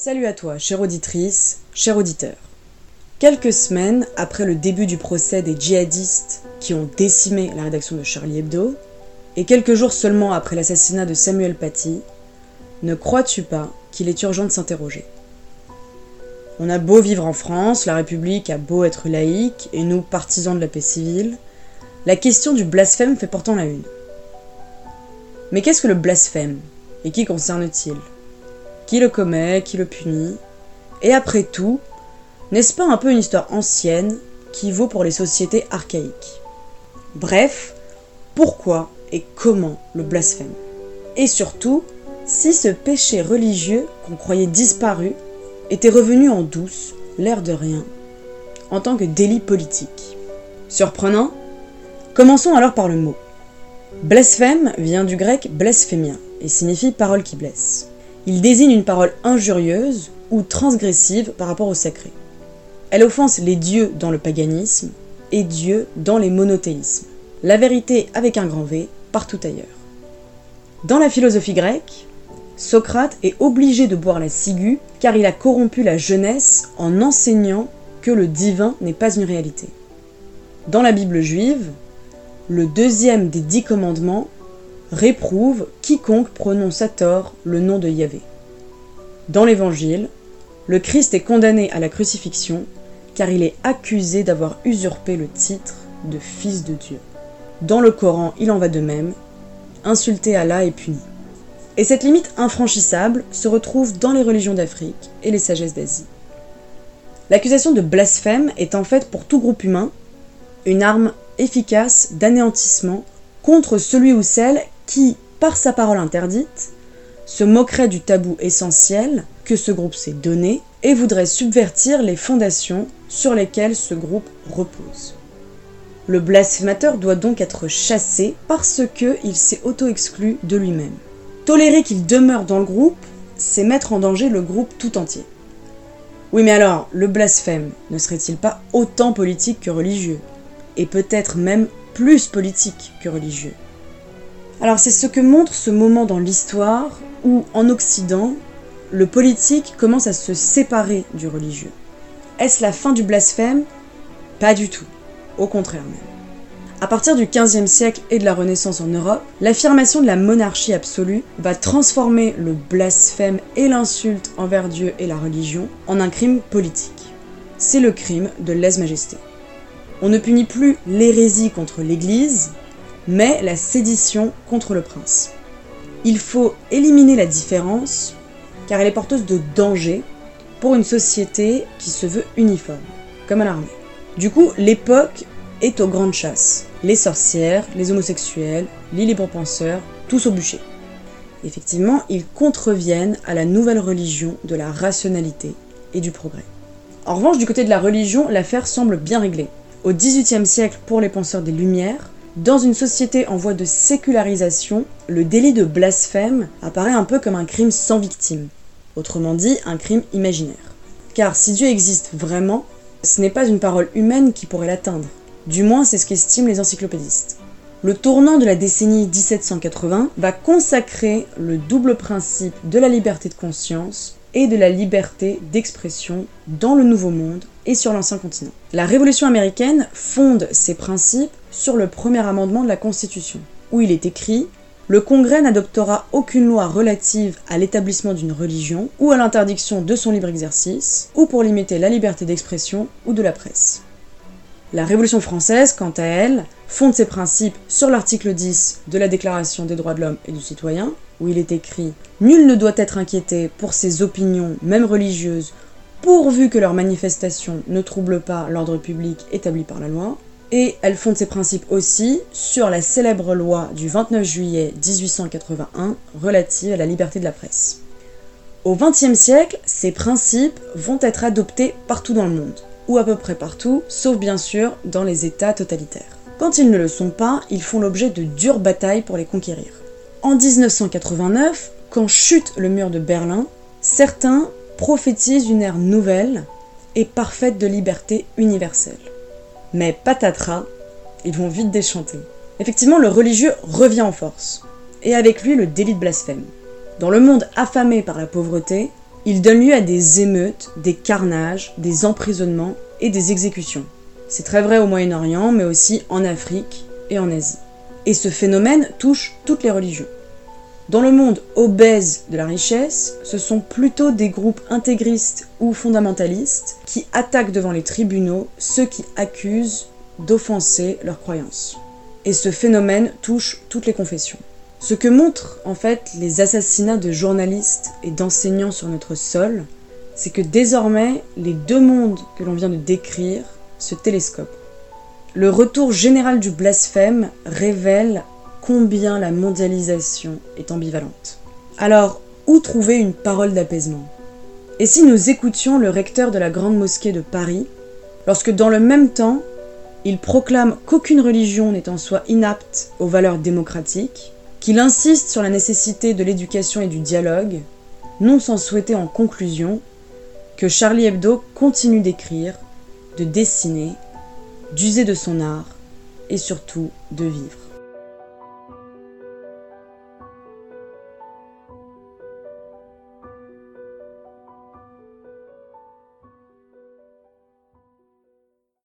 Salut à toi, chère auditrice, cher auditeur. Quelques semaines après le début du procès des djihadistes qui ont décimé la rédaction de Charlie Hebdo, et quelques jours seulement après l'assassinat de Samuel Paty, ne crois-tu pas qu'il est urgent de s'interroger? On a beau vivre en France, la République a beau être laïque, et nous partisans de la paix civile, la question du blasphème fait pourtant la une. Mais qu'est-ce que le blasphème Et qui concerne-t-il? Qui le commet Qui le punit Et après tout, n'est-ce pas un peu une histoire ancienne qui vaut pour les sociétés archaïques? Bref, pourquoi et comment le blasphème? Et surtout, si ce péché religieux qu'on croyait disparu était revenu en douce, l'air de rien, en tant que délit politique. Surprenant? Commençons alors par le mot. Blasphème vient du grec blasphémia et signifie parole qui blesse. Il désigne une parole injurieuse ou transgressive par rapport au sacré. Elle offense les dieux dans le paganisme et Dieu dans les monothéismes. La vérité avec un grand V partout ailleurs. Dans la philosophie grecque, Socrate est obligé de boire la ciguë car il a corrompu la jeunesse en enseignant que le divin n'est pas une réalité. Dans la Bible juive, le deuxième des dix commandements réprouve quiconque prononce à tort le nom de Yahvé. Dans l'Évangile, le Christ est condamné à la crucifixion car il est accusé d'avoir usurpé le titre de Fils de Dieu. Dans le Coran, il en va de même, insulter Allah est puni. Et cette limite infranchissable se retrouve dans les religions d'Afrique et les sagesses d'Asie. L'accusation de blasphème est en fait pour tout groupe humain une arme efficace d'anéantissement contre celui ou celle qui, par sa parole interdite, se moquerait du tabou essentiel que ce groupe s'est donné et voudrait subvertir les fondations sur lesquelles ce groupe repose. Le blasphémateur doit donc être chassé parce qu'il s'est auto-exclu de lui-même. Tolérer qu'il demeure dans le groupe, c'est mettre en danger le groupe tout entier. Oui mais alors, le blasphème ne serait-il pas autant politique que religieux? Et peut-être même plus politique que religieux? Alors c'est ce que montre ce moment dans l'histoire où, en Occident, le politique commence à se séparer du religieux. Est-ce la fin du blasphème? Pas du tout au contraire même. À partir du XVe siècle et de la Renaissance en Europe, l'affirmation de la monarchie absolue va transformer le blasphème et l'insulte envers Dieu et la religion en un crime politique. C'est le crime de lèse-majesté. On ne punit plus l'hérésie contre l'Église, mais la sédition contre le prince. Il faut éliminer la différence, car elle est porteuse de danger pour une société qui se veut uniforme, comme à l'armée. Du coup, l'époque est aux grandes chasses. Les sorcières, les homosexuels, les libres penseurs, tous au bûcher. Effectivement, ils contreviennent à la nouvelle religion de la rationalité et du progrès. En revanche, du côté de la religion, l'affaire semble bien réglée. Au XVIIIe siècle, pour les penseurs des Lumières, dans une société en voie de sécularisation, le délit de blasphème apparaît un peu comme un crime sans victime, autrement dit un crime imaginaire. Car si Dieu existe vraiment, ce n'est pas une parole humaine qui pourrait l'atteindre. Du moins, c'est ce qu'estiment les encyclopédistes. Le tournant de la décennie 1780 va consacrer le double principe de la liberté de conscience et de la liberté d'expression dans le Nouveau Monde et sur l'ancien continent. La Révolution américaine fonde ces principes sur le premier amendement de la Constitution, où il est écrit le Congrès n'adoptera aucune loi relative à l'établissement d'une religion ou à l'interdiction de son libre exercice, ou pour limiter la liberté d'expression ou de la presse. La Révolution française, quant à elle, fonde ses principes sur l'article 10 de la Déclaration des droits de l'homme et du citoyen, où il est écrit Nul ne doit être inquiété pour ses opinions, même religieuses, pourvu que leurs manifestations ne troublent pas l'ordre public établi par la loi. Et elle fonde ses principes aussi sur la célèbre loi du 29 juillet 1881 relative à la liberté de la presse. Au XXe siècle, ces principes vont être adoptés partout dans le monde, ou à peu près partout, sauf bien sûr dans les États totalitaires. Quand ils ne le sont pas, ils font l'objet de dures batailles pour les conquérir. En 1989, quand chute le mur de Berlin, certains prophétisent une ère nouvelle et parfaite de liberté universelle. Mais patatras, ils vont vite déchanter. Effectivement, le religieux revient en force, et avec lui le délit de blasphème. Dans le monde affamé par la pauvreté, Il donne lieu à des émeutes, des carnages, des emprisonnements et des exécutions. C'est très vrai au Moyen-Orient, mais aussi en Afrique et en Asie. Et ce phénomène touche toutes les religions. Dans le monde obèse de la richesse, ce sont plutôt des groupes intégristes ou fondamentalistes qui attaquent devant les tribunaux ceux qui accusent d'offenser leurs croyances. Et ce phénomène touche toutes les confessions. Ce que montrent en fait les assassinats de journalistes et d'enseignants sur notre sol, c'est que désormais les deux mondes que l'on vient de décrire se télescopent. Le retour général du blasphème révèle combien la mondialisation est ambivalente. Alors, où trouver une parole d'apaisement? Et si nous écoutions le recteur de la Grande Mosquée de Paris, lorsque dans le même temps, il proclame qu'aucune religion n'est en soi inapte aux valeurs démocratiques, qu'il insiste sur la nécessité de l'éducation et du dialogue, non sans souhaiter en conclusion que Charlie Hebdo continue d'écrire, de dessiner, d'user de son art et surtout de vivre.